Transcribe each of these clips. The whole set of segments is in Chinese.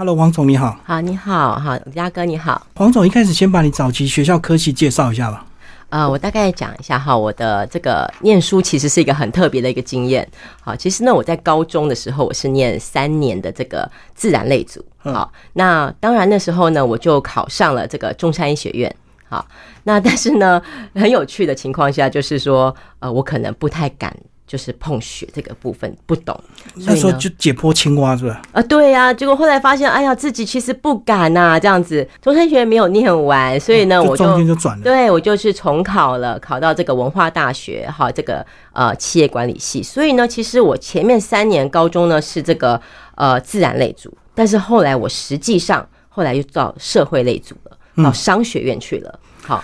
Hello，王总你好。好，你好，好，嘉哥你好。黄总一开始先把你早期学校科系介绍一下吧。呃，我大概讲一下哈，我的这个念书其实是一个很特别的一个经验。好，其实呢，我在高中的时候我是念三年的这个自然类组。好，那当然那时候呢，我就考上了这个中山医学院。好，那但是呢，很有趣的情况下就是说，呃，我可能不太敢。就是碰血这个部分不懂，那时候就解剖青蛙是吧？啊，对呀，结果后来发现，哎呀，自己其实不敢呐，这样子，中山学院没有念完，所以呢，我就中间就转了，对我就是重考了，考到这个文化大学，哈，这个呃企业管理系，所以呢，其实我前面三年高中呢是这个呃自然类组，但是后来我实际上后来又到社会类组了，到商学院去了，好，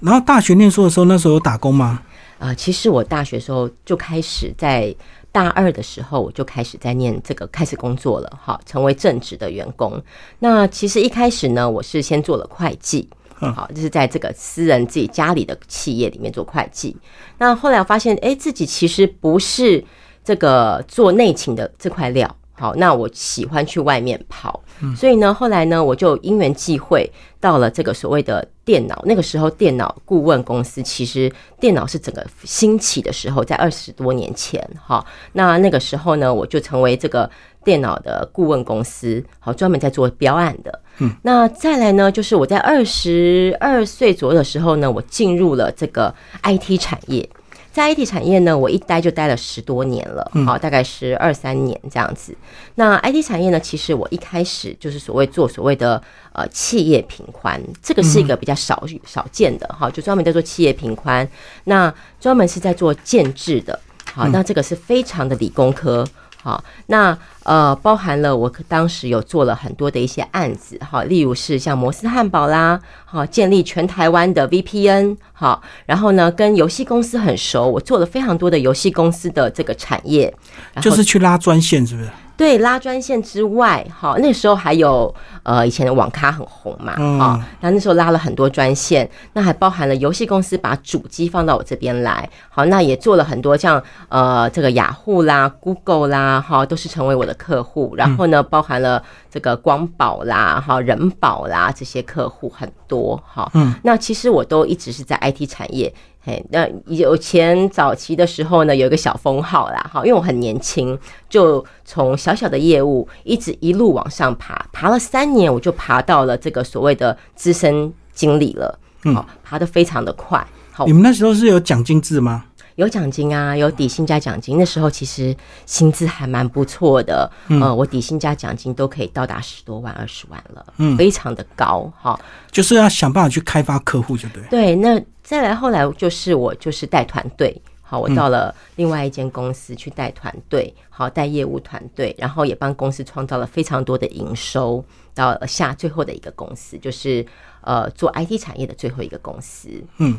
然后大学念书的时候，那时候有打工吗？啊，其实我大学时候就开始在大二的时候，我就开始在念这个，开始工作了，哈，成为正职的员工。那其实一开始呢，我是先做了会计，好，就是在这个私人自己家里的企业里面做会计。那后来我发现，哎，自己其实不是这个做内勤的这块料。好，那我喜欢去外面跑，所以呢，后来呢，我就因缘际会到了这个所谓的电脑。那个时候，电脑顾问公司其实电脑是整个兴起的时候，在二十多年前，哈。那那个时候呢，我就成为这个电脑的顾问公司，好，专门在做标案的。嗯，那再来呢，就是我在二十二岁左右的时候呢，我进入了这个 IT 产业。在 IT 产业呢，我一待就待了十多年了，好，大概是二三年这样子。那 IT 产业呢，其实我一开始就是所谓做所谓的呃企业平宽，这个是一个比较少少见的哈，就专门在做企业平宽，那专门是在做建制的，好，那这个是非常的理工科。好，那呃，包含了我当时有做了很多的一些案子，哈，例如是像摩斯汉堡啦，好，建立全台湾的 VPN，好，然后呢，跟游戏公司很熟，我做了非常多的游戏公司的这个产业，就是去拉专线，是不是？对，拉专线之外，哈，那时候还有呃，以前的网咖很红嘛，啊，那那时候拉了很多专线，那还包含了游戏公司把主机放到我这边来，好，那也做了很多像呃这个雅虎啦、Google 啦，哈，都是成为我的客户，然后呢，包含了这个光宝啦、哈人保啦这些客户很多，哈，嗯，那其实我都一直是在 IT 产业。嘿，那有前早期的时候呢，有一个小封号啦，哈，因为我很年轻，就从小小的业务一直一路往上爬，爬了三年，我就爬到了这个所谓的资深经理了，嗯，爬得非常的快。好，你们那时候是有奖金制吗？有奖金啊，有底薪加奖金。那时候其实薪资还蛮不错的，呃，我底薪加奖金都可以到达十多万、二十万了，嗯，非常的高，哈。就是要想办法去开发客户，就对。对，那。再来后来就是我就是带团队，好，我到了另外一间公司去带团队，好带业务团队，然后也帮公司创造了非常多的营收。到下最后的一个公司，就是呃做 IT 产业的最后一个公司。嗯，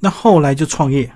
那后来就创业。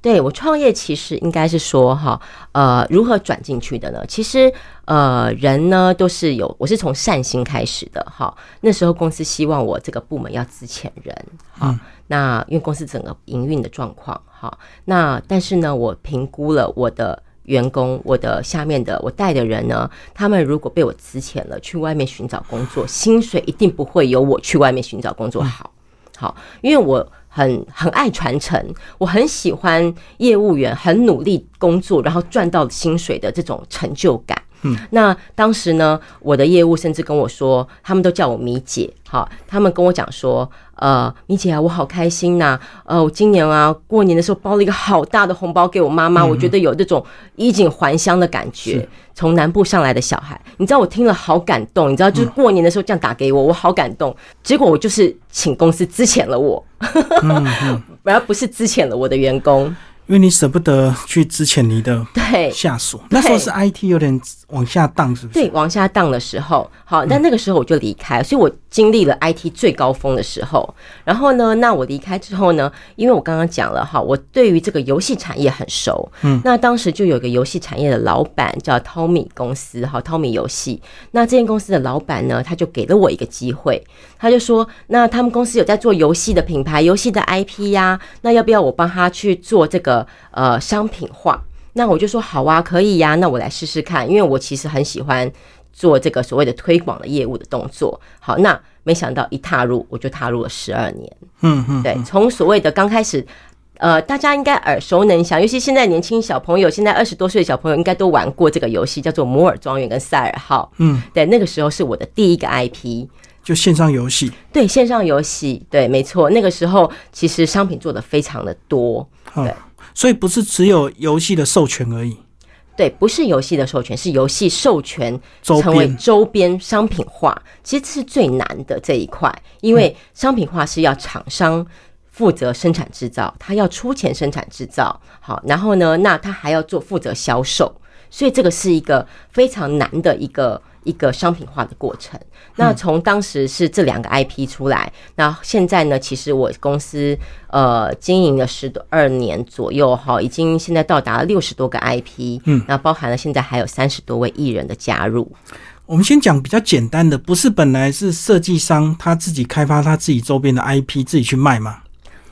对我创业其实应该是说哈，呃，如何转进去的呢？其实呃，人呢都是有，我是从善心开始的哈。那时候公司希望我这个部门要资遣人，哈。那因为公司整个营运的状况哈，那但是呢，我评估了我的员工，我的下面的我带的人呢，他们如果被我资遣了，去外面寻找工作，薪水一定不会有我去外面寻找工作好，好，因为我。很很爱传承，我很喜欢业务员很努力工作，然后赚到薪水的这种成就感。嗯，那当时呢，我的业务甚至跟我说，他们都叫我米姐。好，他们跟我讲说，呃，米姐啊，我好开心呐，呃，我今年啊过年的时候包了一个好大的红包给我妈妈，我觉得有这种衣锦还乡的感觉。从南部上来的小孩，你知道我听了好感动，你知道就是过年的时候这样打给我，我好感动。结果我就是请公司资遣了我，反而不是资遣了我的员工。因为你舍不得去之前你的对下属，那时候是 IT 有点往下荡，是不是？对，往下荡的时候，好，那那个时候我就离开，所以我经历了 IT 最高峰的时候。然后呢，那我离开之后呢，因为我刚刚讲了哈，我对于这个游戏产业很熟，嗯，那当时就有个游戏产业的老板叫 Tommy 公司，哈，Tommy 游戏。那这间公司的老板呢，他就给了我一个机会，他就说，那他们公司有在做游戏的品牌、游戏的 IP 呀，那要不要我帮他去做这个？呃，商品化，那我就说好啊，可以呀，那我来试试看，因为我其实很喜欢做这个所谓的推广的业务的动作。好，那没想到一踏入，我就踏入了十二年。嗯嗯，对，从所谓的刚开始，呃，大家应该耳熟能详，尤其现在年轻小朋友，现在二十多岁的小朋友应该都玩过这个游戏，叫做《摩尔庄园》跟《赛尔号》。嗯，对，那个时候是我的第一个 IP。就线上游戏，对线上游戏，对，没错。那个时候其实商品做的非常的多，对，所以不是只有游戏的授权而已。对，不是游戏的授权，是游戏授权成为周边商品化。其实这是最难的这一块，因为商品化是要厂商负责生产制造，他要出钱生产制造，好，然后呢，那他还要做负责销售，所以这个是一个非常难的一个。一个商品化的过程。那从当时是这两个 IP 出来，那现在呢？其实我公司呃经营了十多二年左右哈，已经现在到达了六十多个 IP，嗯，那包含了现在还有三十多位艺人的加入。我们先讲比较简单的，不是本来是设计商他自己开发他自己周边的 IP 自己去卖吗？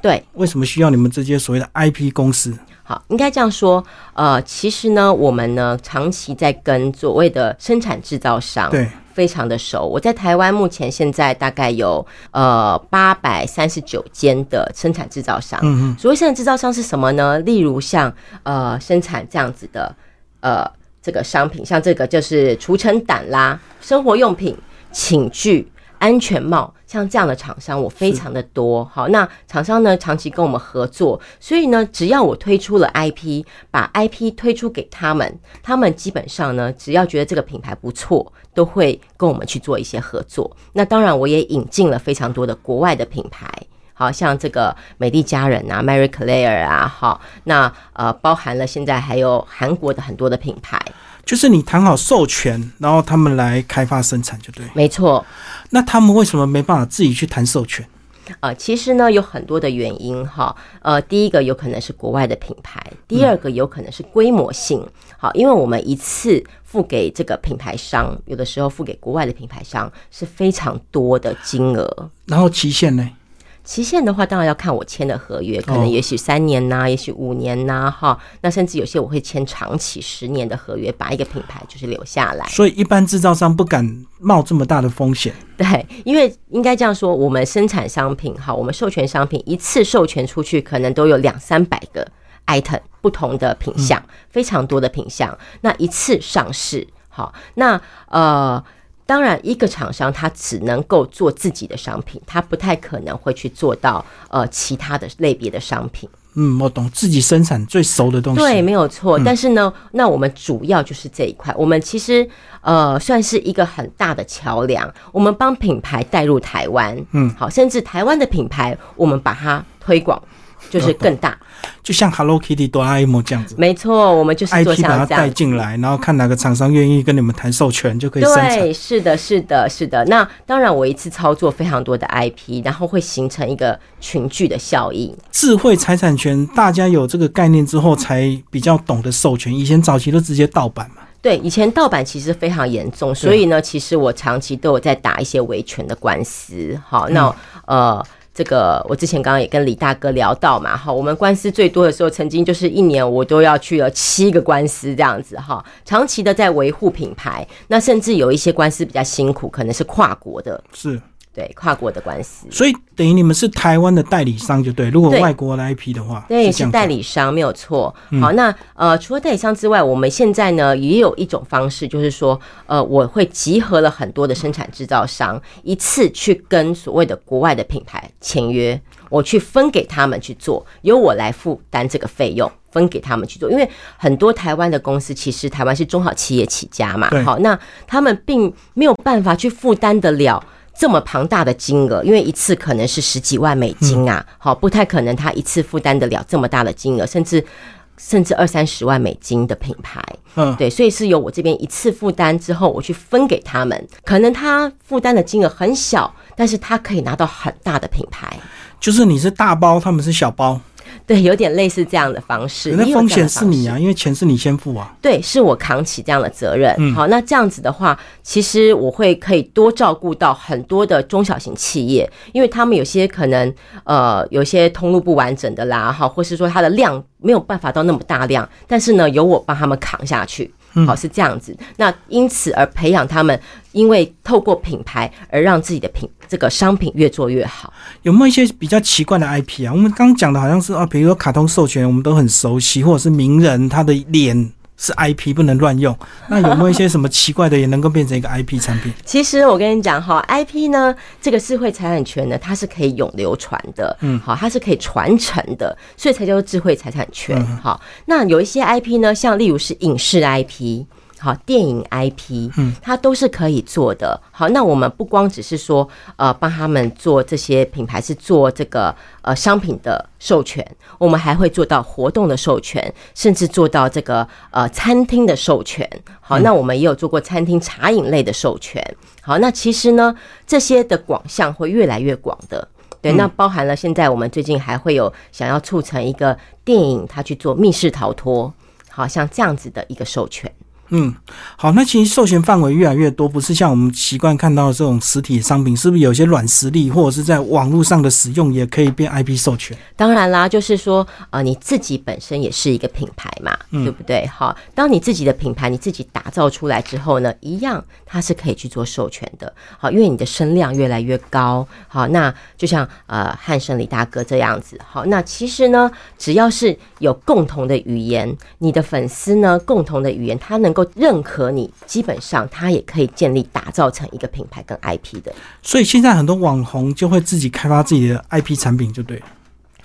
对，为什么需要你们这些所谓的 IP 公司？好，应该这样说。呃，其实呢，我们呢长期在跟所谓的生产制造商对非常的熟。我在台湾目前现在大概有呃八百三十九间的生产制造商。嗯嗯，所谓生产制造商是什么呢？例如像呃生产这样子的呃这个商品，像这个就是除尘掸啦、生活用品、寝具。安全帽像这样的厂商，我非常的多。好，那厂商呢长期跟我们合作，所以呢，只要我推出了 IP，把 IP 推出给他们，他们基本上呢，只要觉得这个品牌不错，都会跟我们去做一些合作。那当然，我也引进了非常多的国外的品牌，好像这个美丽佳人啊，Mary Claire 啊，好，那呃，包含了现在还有韩国的很多的品牌。就是你谈好授权，然后他们来开发生产，就对。没错。那他们为什么没办法自己去谈授权？呃，其实呢有很多的原因哈。呃，第一个有可能是国外的品牌，第二个有可能是规模性。好，因为我们一次付给这个品牌商，有的时候付给国外的品牌商是非常多的金额。然后期限呢？期限的话，当然要看我签的合约，可能也许三年呐，也许五年呐，哈，那甚至有些我会签长期十年的合约，把一个品牌就是留下来。所以一般制造商不敢冒这么大的风险。对，因为应该这样说，我们生产商品，哈，我们授权商品一次授权出去，可能都有两三百个 item 不同的品相，非常多的品相。那一次上市，好，那呃。当然，一个厂商他只能够做自己的商品，他不太可能会去做到呃其他的类别的商品。嗯，我懂，自己生产最熟的东西。对，没有错。但是呢，那我们主要就是这一块，我们其实呃算是一个很大的桥梁，我们帮品牌带入台湾。嗯，好，甚至台湾的品牌，我们把它推广。就是更大，就像 Hello Kitty、哆啦 A 梦这样子。没错，我们就是 IP 把它带进来，然后看哪个厂商愿意跟你们谈授权，就可以生产。对，是的，是的，是的。那当然，我一次操作非常多的 IP，然后会形成一个群聚的效应。智慧财产权，大家有这个概念之后，才比较懂得授权。以前早期都直接盗版嘛。对，以前盗版其实非常严重，所以呢，其实我长期都有在打一些维权的官司。好，那呃。这个我之前刚刚也跟李大哥聊到嘛，哈，我们官司最多的时候，曾经就是一年我都要去了七个官司这样子，哈，长期的在维护品牌，那甚至有一些官司比较辛苦，可能是跨国的，是。对跨国的官司，所以等于你们是台湾的代理商就对。如果外国的 IP 的话，对是代理商没有错。好，那呃除了代理商之外，我们现在呢也有一种方式，就是说呃我会集合了很多的生产制造商，一次去跟所谓的国外的品牌签约，我去分给他们去做，由我来负担这个费用，分给他们去做。因为很多台湾的公司其实台湾是中小企业起家嘛，好，那他们并没有办法去负担得了。这么庞大的金额，因为一次可能是十几万美金啊，好，不太可能他一次负担得了这么大的金额，甚至甚至二三十万美金的品牌，嗯，对，所以是由我这边一次负担之后，我去分给他们，可能他负担的金额很小，但是他可以拿到很大的品牌，就是你是大包，他们是小包。对，有点类似这样的方式。那风险是你啊，因为钱是你先付啊。对，是我扛起这样的责任。好，那这样子的话，其实我会可以多照顾到很多的中小型企业，因为他们有些可能呃有些通路不完整的啦，哈，或是说它的量没有办法到那么大量，但是呢，由我帮他们扛下去。好是这样子。那因此而培养他们，因为透过品牌而让自己的品这个商品越做越好。有没有一些比较奇怪的 IP 啊？我们刚刚讲的好像是啊，比如说卡通授权，我们都很熟悉，或者是名人他的脸。是 IP 不能乱用，那有没有一些什么奇怪的也能够变成一个 IP 产品？其实我跟你讲哈，IP 呢，这个智慧财产权呢，它是可以永流传的，嗯，好，它是可以传承的，所以才叫做智慧财产权。好，那有一些 IP 呢，像例如是影视 IP。好，电影 IP，嗯，它都是可以做的。好，那我们不光只是说，呃，帮他们做这些品牌是做这个呃商品的授权，我们还会做到活动的授权，甚至做到这个呃餐厅的授权。好，那我们也有做过餐厅茶饮类的授权。好，那其实呢，这些的广项会越来越广的。对，那包含了现在我们最近还会有想要促成一个电影，它去做密室逃脱，好像这样子的一个授权。嗯，好，那其实授权范围越来越多，不是像我们习惯看到的这种实体商品，是不是有些软实力或者是在网络上的使用也可以变 IP 授权？当然啦，就是说，呃，你自己本身也是一个品牌嘛，对不对？好，当你自己的品牌你自己打造出来之后呢，一样它是可以去做授权的。好，因为你的声量越来越高，好，那就像呃汉生李大哥这样子，好，那其实呢，只要是有共同的语言，你的粉丝呢，共同的语言，他能够认可你，基本上他也可以建立打造成一个品牌跟 IP 的。所以现在很多网红就会自己开发自己的 IP 产品，就对了。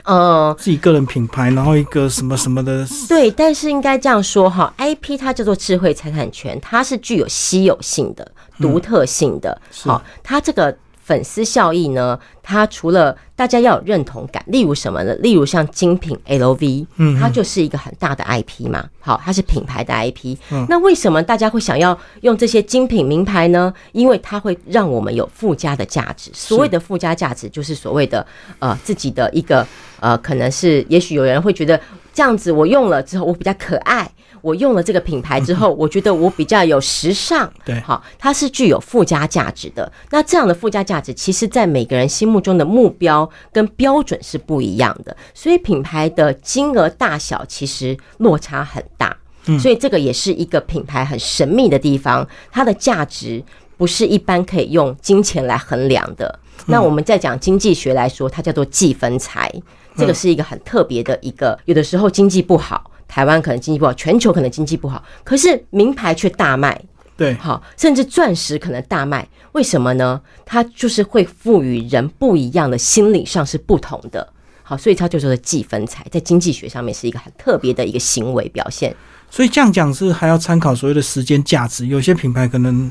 呃，自己个人品牌，然后一个什么什么的。对，但是应该这样说哈，IP 它叫做智慧财产权，它是具有稀有性的、独特性的。好，它这个。粉丝效益呢？它除了大家要有认同感，例如什么呢？例如像精品 LV，嗯，它就是一个很大的 IP 嘛。好，它是品牌的 IP。那为什么大家会想要用这些精品名牌呢？因为它会让我们有附加的价值。所谓的附加价值，就是所谓的呃自己的一个呃，可能是也许有人会觉得这样子，我用了之后我比较可爱。我用了这个品牌之后，我觉得我比较有时尚，对，好，它是具有附加价值的。那这样的附加价值，其实在每个人心目中的目标跟标准是不一样的，所以品牌的金额大小其实落差很大。所以这个也是一个品牌很神秘的地方，它的价值不是一般可以用金钱来衡量的。那我们再讲经济学来说，它叫做计分财，这个是一个很特别的一个，有的时候经济不好。台湾可能经济不好，全球可能经济不好，可是名牌却大卖，对，好，甚至钻石可能大卖，为什么呢？它就是会赋予人不一样的心理上是不同的，好，所以它就说的计分财，在经济学上面是一个很特别的一个行为表现。所以这样讲是还要参考所谓的时间价值，有些品牌可能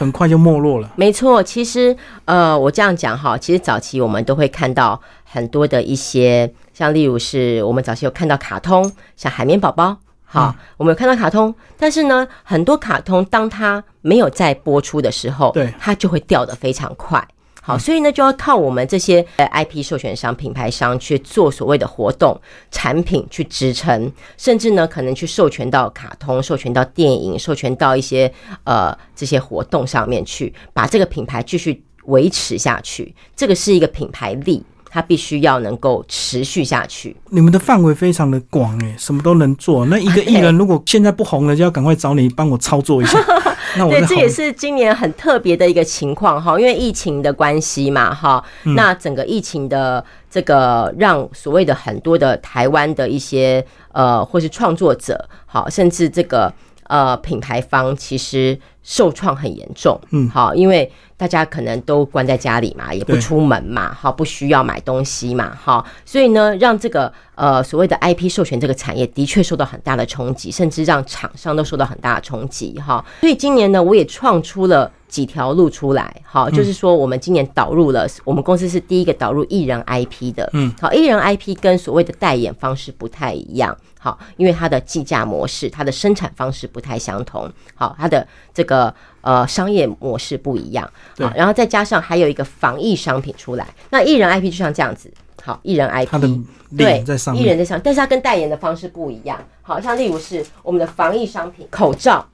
很快就没落了。没错，其实呃，我这样讲哈，其实早期我们都会看到很多的一些。像例如是我们早期有看到卡通，像海绵宝宝，好，我们有看到卡通，但是呢，很多卡通当它没有在播出的时候，对，它就会掉的非常快，好，所以呢，就要靠我们这些 IP 授权商、品牌商去做所谓的活动产品去支撑，甚至呢，可能去授权到卡通、授权到电影、授权到一些呃这些活动上面去，把这个品牌继续维持下去，这个是一个品牌力。它必须要能够持续下去。你们的范围非常的广诶，什么都能做。那一个艺人如果现在不红了，就要赶快找你帮我操作一下。那对，这也是今年很特别的一个情况哈，因为疫情的关系嘛哈。那整个疫情的这个让所谓的很多的台湾的一些呃或是创作者好，甚至这个呃品牌方其实受创很严重。嗯，好，因为。大家可能都关在家里嘛，也不出门嘛，好，不需要买东西嘛，好，所以呢，让这个呃所谓的 IP 授权这个产业的确受到很大的冲击，甚至让厂商都受到很大的冲击，哈。所以今年呢，我也创出了几条路出来，好，就是说我们今年导入了，我们公司是第一个导入艺人 IP 的，嗯，好，艺人 IP 跟所谓的代言方式不太一样，好，因为它的计价模式、它的生产方式不太相同，好，它的这个。呃，商业模式不一样，好，然后再加上还有一个防疫商品出来，那艺人 IP 就像这样子，好，艺人 IP，对，在上，艺在上，但是它跟代言的方式不一样，好像例如是我们的防疫商品口罩，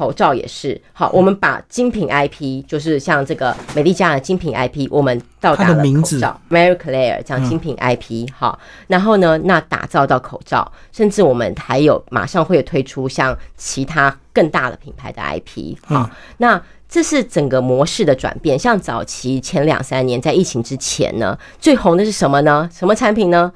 口罩也是。好，我们把精品 IP，就是像这个美丽佳的精品 IP，我们到达了口名字 Mary Claire 这样精品 IP 好，然后呢，那打造到口罩，甚至我们还有马上会推出像其他更大的品牌的 IP 好，嗯那。这是整个模式的转变。像早期前两三年，在疫情之前呢，最红的是什么呢？什么产品呢？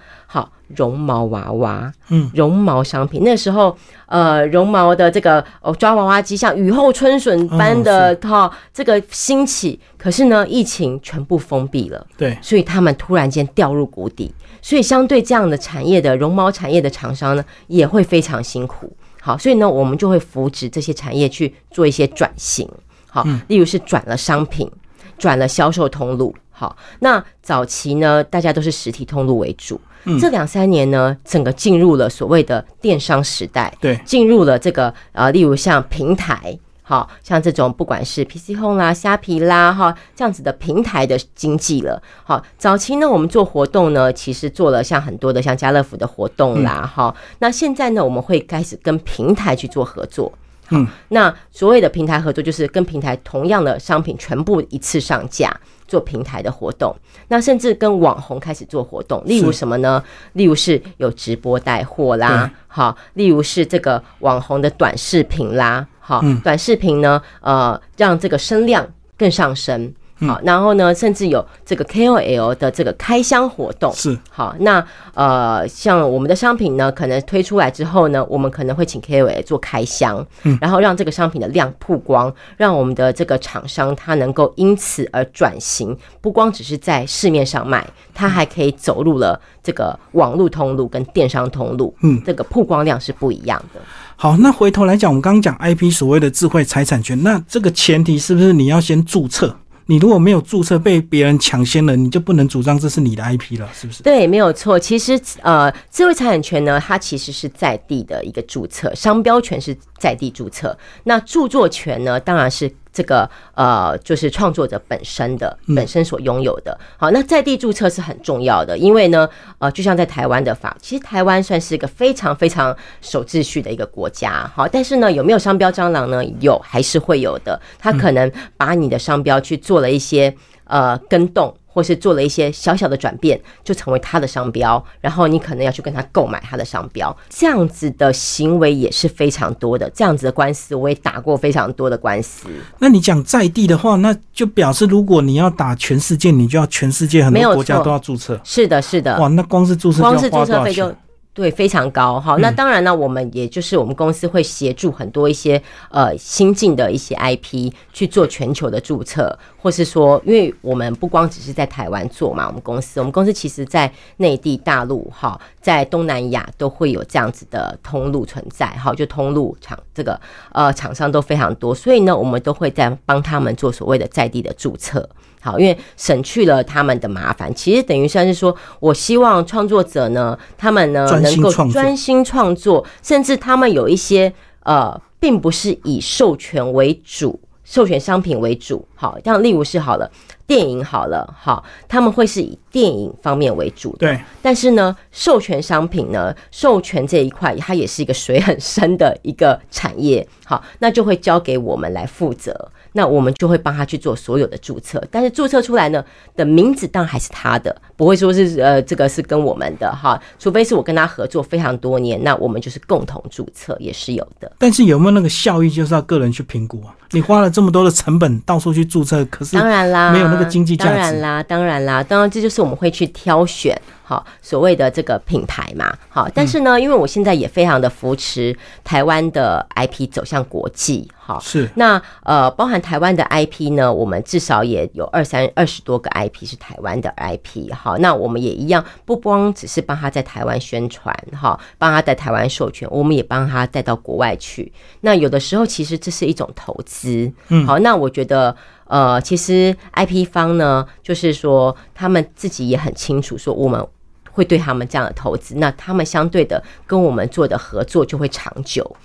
好，绒毛娃娃，嗯，绒毛商品。那时候，呃，绒毛的这个哦抓娃娃机，像雨后春笋般的哈、这个兴起。可是呢，疫情全部封闭了，对，所以他们突然间掉入谷底。所以，相对这样的产业的绒毛产业的厂商呢，也会非常辛苦。好，所以呢，我们就会扶植这些产业去做一些转型。好，例如是转了商品，转了销售通路。好，那早期呢，大家都是实体通路为主。这两三年呢，整个进入了所谓的电商时代，对进入了这个呃，例如像平台。好像这种不管是 PC Home 啦、虾皮啦，哈这样子的平台的经济了。好，早期呢，我们做活动呢，其实做了像很多的像家乐福的活动啦，哈、那现在呢，我们会开始跟平台去做合作。嗯，那所谓的平台合作，就是跟平台同样的商品全部一次上架，做平台的活动。那甚至跟网红开始做活动，例如什么呢？例如是有直播带货啦，好，例如是这个网红的短视频啦，好，短视频呢，呃，让这个声量更上升。好，然后呢，甚至有这个 KOL 的这个开箱活动，是。好，那呃，像我们的商品呢，可能推出来之后呢，我们可能会请 KOL 做开箱，嗯，然后让这个商品的量曝光，让我们的这个厂商它能够因此而转型，不光只是在市面上卖，它还可以走入了这个网络通路跟电商通路，嗯，这个曝光量是不一样的。好，那回头来讲，我们刚刚讲 IP 所谓的智慧财产权，那这个前提是不是你要先注册？你如果没有注册，被别人抢先了，你就不能主张这是你的 IP 了，是不是？对，没有错。其实呃，智慧财产权呢，它其实是在地的一个注册，商标权是在地注册，那著作权呢，当然是。这个呃，就是创作者本身的本身所拥有的。好，那在地注册是很重要的，因为呢，呃，就像在台湾的法，其实台湾算是一个非常非常守秩序的一个国家。好，但是呢，有没有商标蟑螂呢？有，还是会有的。他可能把你的商标去做了一些呃跟动。或是做了一些小小的转变，就成为他的商标，然后你可能要去跟他购买他的商标，这样子的行为也是非常多的。这样子的官司我也打过非常多的官司。那你讲在地的话，那就表示如果你要打全世界，你就要全世界很多国家都要注册。是的，是的，哇，那光是注册光是注册费就钱？对非常高哈。那当然呢，我们也就是我们公司会协助很多一些呃新进的一些 IP 去做全球的注册，或是说，因为我们不光只是在台湾做嘛，我们公司我们公司其实在内地、大陆哈，在东南亚都会有这样子的通路存在哈，就通路厂这个呃厂商都非常多，所以呢，我们都会在帮他们做所谓的在地的注册。好，因为省去了他们的麻烦，其实等于算是说，我希望创作者呢，他们呢能够专心创作，甚至他们有一些呃，并不是以授权为主，授权商品为主。好，像例如是好了，电影好了，好，他们会是以电影方面为主的。对，但是呢，授权商品呢，授权这一块它也是一个水很深的一个产业，好，那就会交给我们来负责。那我们就会帮他去做所有的注册，但是注册出来呢的名字当然还是他的，不会说是呃这个是跟我们的哈，除非是我跟他合作非常多年，那我们就是共同注册也是有的。但是有没有那个效益，就是要个人去评估啊。你花了这么多的成本到处去注册，可是当然啦，没有那个经济价值当然啦，当然啦，当然这就是我们会去挑选。好，所谓的这个品牌嘛，好，但是呢，因为我现在也非常的扶持台湾的 IP 走向国际，好，是那呃，包含台湾的 IP 呢，我们至少也有二三二十多个 IP 是台湾的 IP，好，那我们也一样，不光只是帮他在台湾宣传，哈，帮他在台湾授权，我们也帮他带到国外去。那有的时候其实这是一种投资，嗯，好，那我觉得。呃，其实 IP 方呢，就是说他们自己也很清楚，说我们会对他们这样的投资，那他们相对的跟我们做的合作就会长久。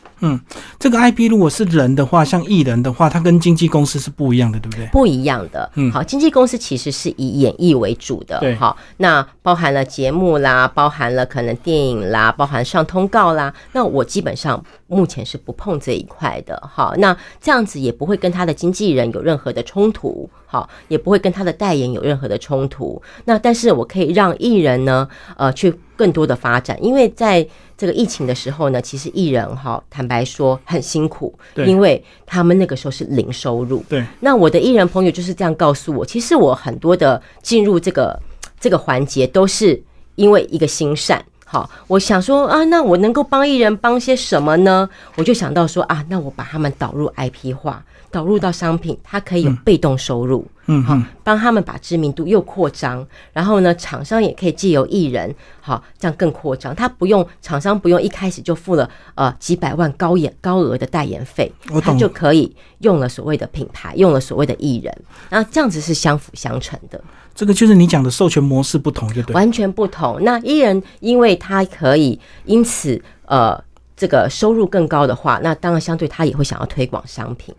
这个 IP 如果是人的话，像艺人的话，他跟经纪公司是不一样的，对不对？不一样的。嗯好，经纪公司其实是以演艺为主的对，好，那包含了节目啦，包含了可能电影啦，包含上通告啦。那我基本上目前是不碰这一块的，好，那这样子也不会跟他的经纪人有任何的冲突，好，也不会跟他的代言有任何的冲突。那但是我可以让艺人呢，呃，去更多的发展，因为在这个疫情的时候呢，其实艺人哈，坦白说很辛苦，因为他们那个时候是零收入，对，那我的艺人朋友就是这样告诉我，其实我很多的进入这个这个环节都是因为一个心善。好，我想说啊，那我能够帮艺人帮些什么呢？我就想到说啊，那我把他们导入 IP 化，导入到商品，它可以有被动收入。嗯好，帮他们把知名度又扩张，然后呢，厂商也可以借由艺人，好，这样更扩张。他不用厂商不用一开始就付了呃几百万高演高额的代言费他就可以用了所谓的品牌，用了所谓的艺人，然后这样子是相辅相成的，这个就是你讲的授权模式不同，就对。完全不同。那艺人因为他可以因此呃。这个收入更高的话，那当然相对他也会想要推广商品。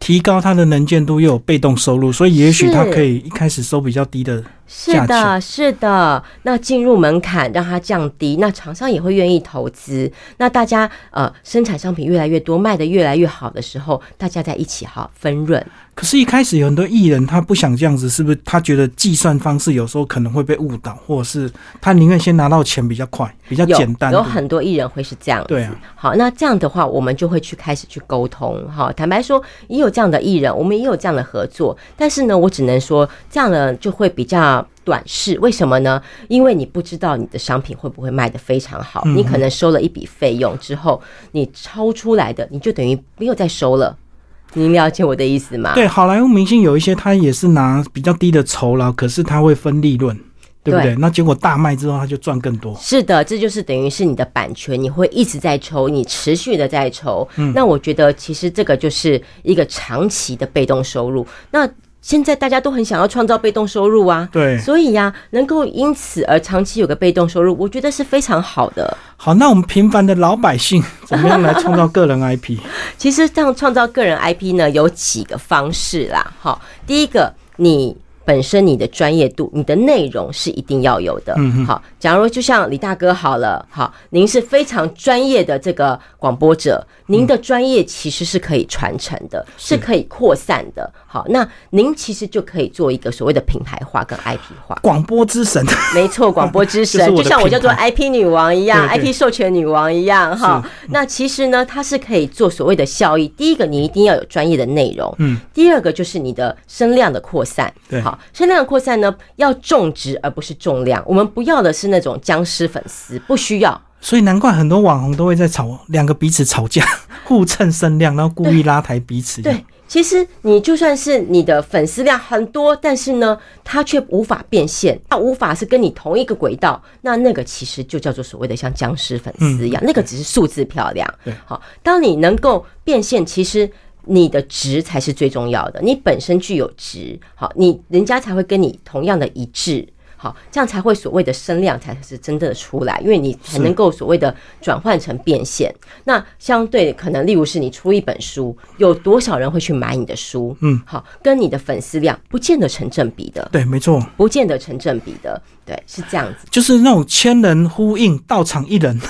提高它的能见度，又有被动收入，所以也许是它可以一开始收比较低的是的，是的。那进入门槛让它降低，那厂商也会愿意投资。那大家呃生产商品越来越多，卖的越来越好的时候，大家在一起哈分润。可是，一开始有很多艺人他不想这样子，是不是？他觉得计算方式有时候可能会被误导，或者是他宁愿先拿到钱比较快、比较简单。有很多艺人会是这样子。对啊，好，那这样的话，我们就会去开始去沟通。哈，坦白说，也有这样的艺人，我们也有这样的合作。但是呢，我只能说，这样的就会比较短视。为什么呢？因为你不知道你的商品会不会卖得非常好，嗯你可能收了一笔费用之后，你超出来的，你就等于没有再收了。您了解我的意思吗？对，好莱坞明星有一些他也是拿比较低的酬劳，可是他会分利润，对不对？对那结果大卖之后，他就赚更多。是的，这就是等于是你的版权，你会一直在抽，你持续的在抽。嗯那我觉得其实这个就是一个长期的被动收入。那现在大家都很想要创造被动收入啊，对，所以呀、能够因此而长期有个被动收入，我觉得是非常好的。好，那我们平凡的老百姓怎么样来创造个人 IP？其实这样创造个人 IP 呢，有几个方式啦。好，第一个，你本身你的专业度、你的内容是一定要有的。嗯哼好，假如就像李大哥好了，好，您是非常专业的这个广播者，您的专业其实是可以传承的，是是可以扩散的。好，那您其实就可以做一个所谓的品牌化跟 IP 化。广播之神，没错，广播之神，就像我叫做 IP 女王一样，IP 授权女王一样哈。那其实呢，它是可以做所谓的效益。第一个，你一定要有专业的内容；嗯，第二个就是你的声量的扩散。对好，声量的扩散呢，要种植而不是重量。我们不要的是那种僵尸粉丝，不需要。所以难怪很多网红都会在吵两个彼此吵架，互蹭声量，然后故意拉抬彼此。对，其实你就算是你的粉丝量很多，但是呢，他却无法变现，他无法是跟你同一个轨道，那那个其实就叫做所谓的像僵尸粉丝一样，那个只是数字漂亮对。好，当你能够变现，其实。你的值才是最重要的，你本身具有值，好，你人家才会跟你同样的一致，好，这样才会所谓的声量才是真的出来，因为你才能够所谓的转换成变现。那相对可能，例如是你出一本书，有多少人会去买你的书？嗯，好，跟你的粉丝量不见得成正比的，对，没错，不见得成正比的，对，是这样子。就是那种千人呼应，到场一人。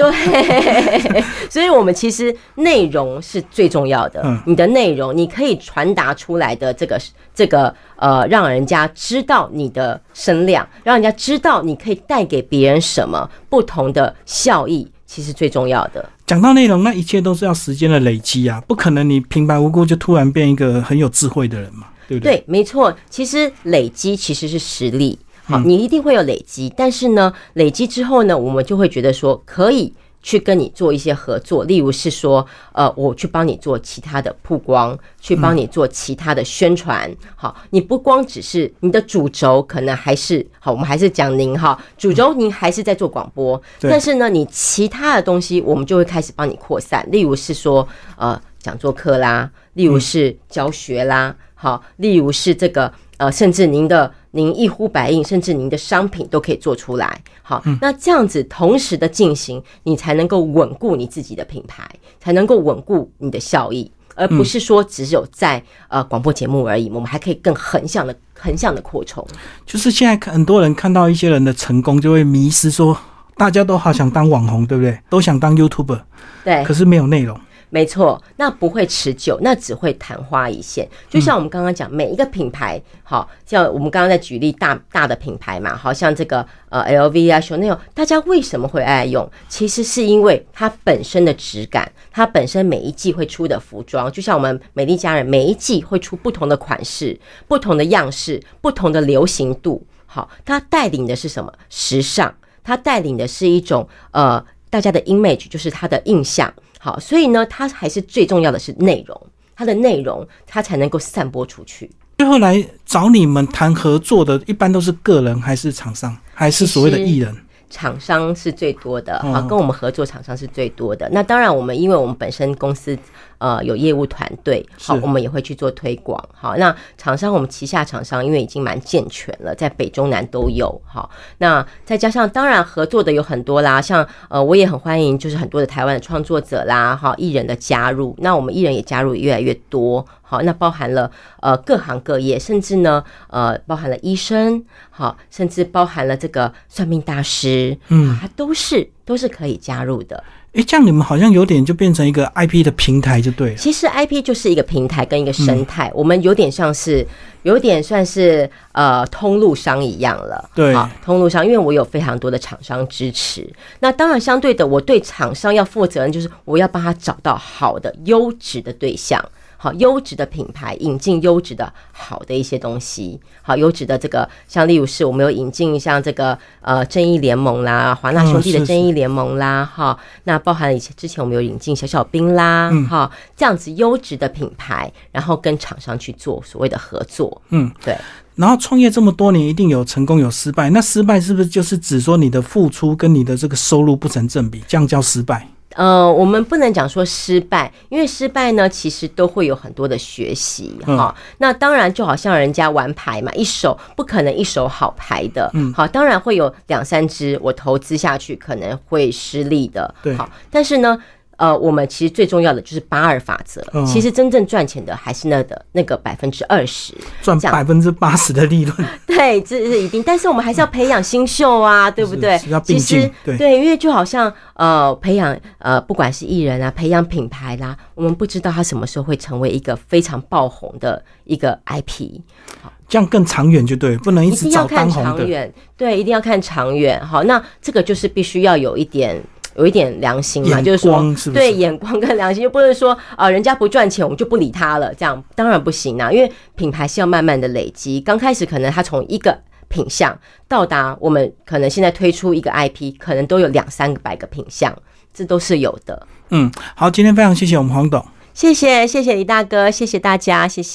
对，所以我们其实内容是最重要的。嗯你的内容，你可以传达出来的这个这个呃，让人家知道你的声量，让人家知道你可以带给别人什么不同的效益，其实最重要的。讲到内容，那一切都是要时间的累积啊，不可能你平白无故就突然变一个很有智慧的人嘛，对不对？对，没错，其实累积其实是实力。好，嗯你一定会有累积，但是呢，累积之后呢，我们就会觉得说可以去跟你做一些合作，例如是说，呃，我去帮你做其他的曝光，去帮你做其他的宣传。好，你不光只是你的主轴，可能还是好，我们还是讲您哈，主轴您还是在做广播，对但是呢，你其他的东西，我们就会开始帮你扩散，例如是说，呃。讲座课啦，例如是教学啦，好，例如是这个呃，甚至您的您一呼百应，甚至您的商品都可以做出来。好，那这样子同时的进行，你才能够稳固你自己的品牌，才能够稳固你的效益。而不是说只有在呃广播节目而已，我们还可以更横向的横向的扩充。就是现在很多人看到一些人的成功，就会迷失，说大家都好想当网红，对不对？都想当 YouTuber，对，可是没有内容。没错，那不会持久，那只会昙花一现。就像我们刚刚讲，每一个品牌，好像我们刚刚在举例大大的品牌嘛，好像这个呃 LV 啊、Chanel，大家为什么会爱用？其实是因为它本身的质感，它本身每一季会出的服装，就像我们美丽佳人，每一季会出不同的款式、不同的样式、不同的流行度。好，它带领的是什么？时尚，它带领的是一种呃大家的 image，就是他的印象。好，所以呢，他还是最重要的是内容，他的内容他才能够散播出去。最后来找你们谈合作的，一般都是个人还是厂商，还是所谓的艺人？厂商是最多的，好，跟我们合作厂商是最多的。那当然，我们因为我们本身公司呃有业务团队，好，我们也会去做推广。好，那厂商我们旗下厂商因为已经蛮健全了，在北中南都有。好，那再加上当然合作的有很多啦，像呃我也很欢迎，就是很多的台湾的创作者啦，哈，艺人的加入。那我们艺人也加入越来越多。好，那包含了呃各行各业，甚至呢呃包含了医生，好，甚至包含了这个算命大师，嗯，它都是都是可以加入的。哎，这样你们好像有点就变成一个 IP 的平台，就对了。其实 IP 就是一个平台跟一个生态，我们有点像是有点算是呃通路商一样了。对，通路商，因为我有非常多的厂商支持，那当然相对的，我对厂商要负责任，就是我要帮他找到好的优质的对象。好优质的品牌，引进优质的好的一些东西。好优质的这个，像例如是我们有引进像这个呃正义联盟啦，华纳兄弟的正义联盟啦，哈，那包含以前之前我们有引进小小兵啦，哈，这样子优质的品牌，然后跟厂商去做所谓的合作。嗯，对。然后创业这么多年，一定有成功有失败。那失败是不是就是指说你的付出跟你的这个收入不成正比，这样叫失败？呃，我们不能讲说失败，因为失败呢，其实都会有很多的学习哈。那当然，就好像人家玩牌嘛，一手不可能一手好牌的，嗯，好，当然会有两三只我投资下去可能会失利的，对，好，但是呢。呃，我们其实最重要的就是八二法则。其实真正赚钱的还是那的那个百分之二十，赚百分之八十的利润。对，这是一定。但是我们还是要培养新秀啊，对不对？其实对，因为就好像呃，培养呃，不管是艺人啊，培养品牌啦，我们不知道他什么时候会成为一个非常爆红的一个 IP。好，这样更长远就对，不能一直找当红的。对，一定要看长远。好，那这个就是必须要有一点。有一点良心嘛，就是说，对眼光跟良心，又不是说啊，人家不赚钱，我们就不理他了，这样当然不行啊。因为品牌是要慢慢的累积，刚开始可能他从一个品相到达我们可能现在推出一个 IP，可能都有两三百个品相，这都是有的。嗯，好，今天非常谢谢我们黄董，谢谢谢谢李大哥，谢谢大家，谢谢。